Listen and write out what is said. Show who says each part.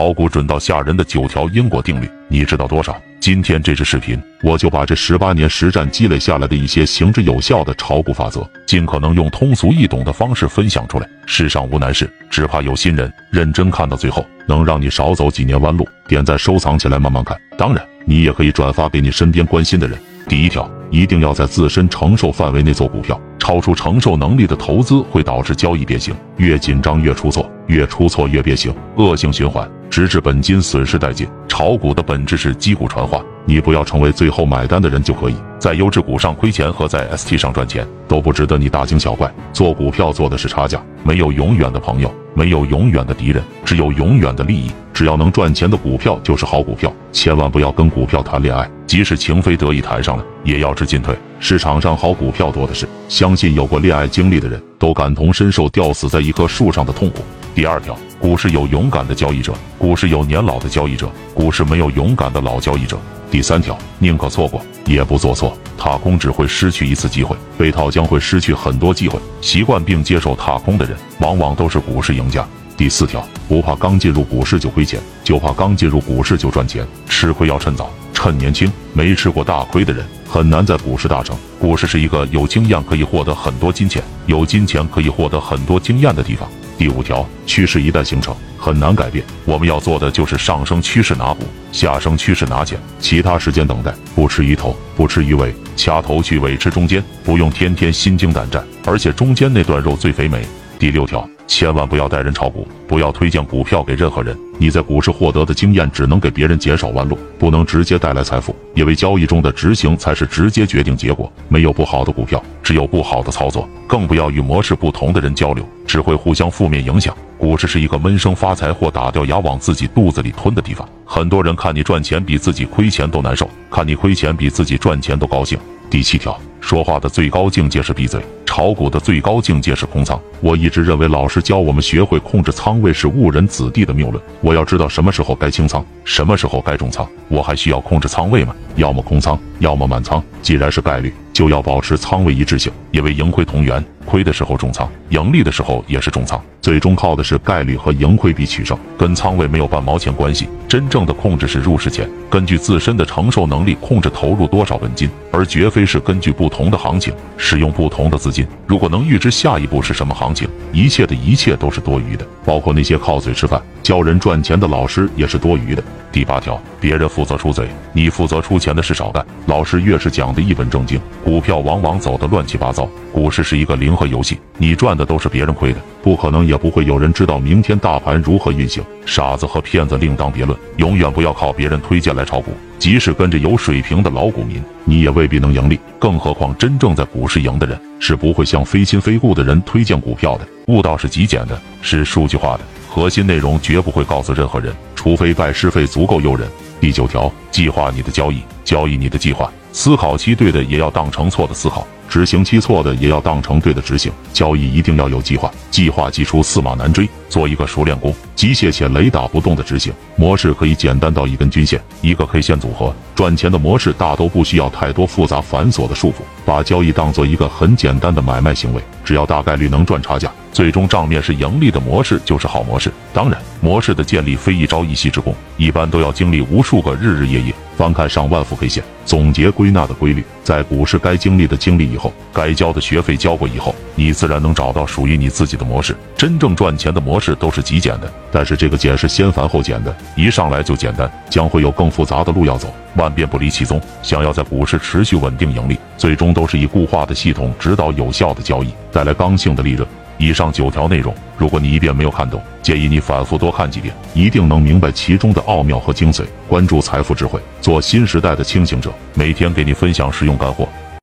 Speaker 1: 炒股准到吓人的九条因果定律，你知道多少？今天这支视频，我就把这十八年实战积累下来的一些行之有效的炒股法则，尽可能用通俗易懂的方式分享出来。世上无难事，只怕有心人。认真看到最后，能让你少走几年弯路。点赞收藏起来，慢慢看。当然，你也可以转发给你身边关心的人。第一条，一定要在自身承受范围内做股票。超出承受能力的投资会导致交易变形，越紧张越出错，越出错越变形，恶性循环。直至本金损失殆尽。炒股的本质是击鼓传花，你不要成为最后买单的人就可以。在优质股上亏钱和在 ST 上赚钱都不值得你大惊小怪。做股票做的是差价，没有永远的朋友，没有永远的敌人，只有永远的利益。只要能赚钱的股票就是好股票，千万不要跟股票谈恋爱。即使情非得已谈上了，也要知进退。市场上好股票多的是，相信有过恋爱经历的人都感同身受吊死在一棵树上的痛苦。第二条，股市有勇敢的交易者，股市有年老的交易者，股市没有勇敢的老交易者。第三条，宁可错过也不做错，踏空只会失去一次机会，被套将会失去很多机会。习惯并接受踏空的人，往往都是股市赢家。第四条，不怕刚进入股市就亏钱，就怕刚进入股市就赚钱。吃亏要趁早，趁年轻。没吃过大亏的人，很难在股市大成。股市是一个有经验可以获得很多金钱，有金钱可以获得很多经验的地方。第五条，趋势一旦形成，很难改变。我们要做的就是上升趋势拿股，下升趋势拿钱，其他时间等待。不吃鱼头，不吃鱼尾，掐头去尾，吃中间。不用天天心惊胆战，而且中间那段肉最肥美。第六条，千万不要带人炒股，不要推荐股票给任何人。你在股市获得的经验只能给别人减少弯路，不能直接带来财富。因为交易中的执行才是直接决定结果。没有不好的股票，只有不好的操作。更不要与模式不同的人交流，只会互相负面影响。股市是一个闷声发财或打掉牙往自己肚子里吞的地方。很多人看你赚钱比自己亏钱都难受，看你亏钱比自己赚钱都高兴。第七条，说话的最高境界是闭嘴。炒股的最高境界是空仓。我一直认为老师教我们学会控制仓位是误人子弟的谬论。我要知道什么时候该清仓，什么时候该重仓。我还需要控制仓位吗？要么空仓，要么满仓。既然是概率，就要保持仓位一致性，因为盈亏同源。亏的时候重仓，盈利的时候也是重仓。最终靠的是概率和盈亏比取胜，跟仓位没有半毛钱关系。真正的控制是入市前根据自身的承受能力控制投入多少本金，而绝非是根据不同的行情使用不同的资金。如果能预知下一步是什么行情，一切的一切都是多余的，包括那些靠嘴吃饭、教人赚钱的老师也是多余的。第八条，别人负责出嘴，你负责出钱的事少干。老师越是讲的一本正经，股票往往走得乱七八糟。股市是一个零和游戏，你赚的都是别人亏的，不可能也不会有人知道明天大盘如何运行。傻子和骗子另当别论，永远不要靠别人推荐来炒股。即使跟着有水平的老股民，你也未必能盈利。更何况真正在股市赢的人，是不会向非亲非故的人推荐股票的。悟道是极简的，是数据化的，核心内容绝不会告诉任何人。除非拜师费足够诱人。第九条，计划你的交易，交易你的计划。思考期对的也要当成错的思考，执行期错的也要当成对的执行。交易一定要有计划，计划既出驷马难追。做一个熟练工，机械且雷打不动的执行模式可以简单到一根均线、一个 K 线组合。赚钱的模式大都不需要太多复杂繁琐的束缚，把交易当做一个很简单的买卖行为，只要大概率能赚差价，最终账面是盈利的模式就是好模式。当然，模式的建立非一朝一夕之功，一般都要经历无数个日日夜夜。翻看上万幅 K 线，总结归纳的规律，在股市该经历的经历以后，该交的学费交过以后，你自然能找到属于你自己的模式。真正赚钱的模式都是极简的，但是这个简是先繁后简的，一上来就简单，将会有更复杂的路要走，万变不离其宗。想要在股市持续稳定盈利，最终都是以固化的系统指导有效的交易，带来刚性的利润。以上九条内容，如果你一遍没有看懂，建议你反复多看几遍，一定能明白其中的奥妙和精髓。关注财富智慧，做新时代的清醒者，每天给你分享实用干货。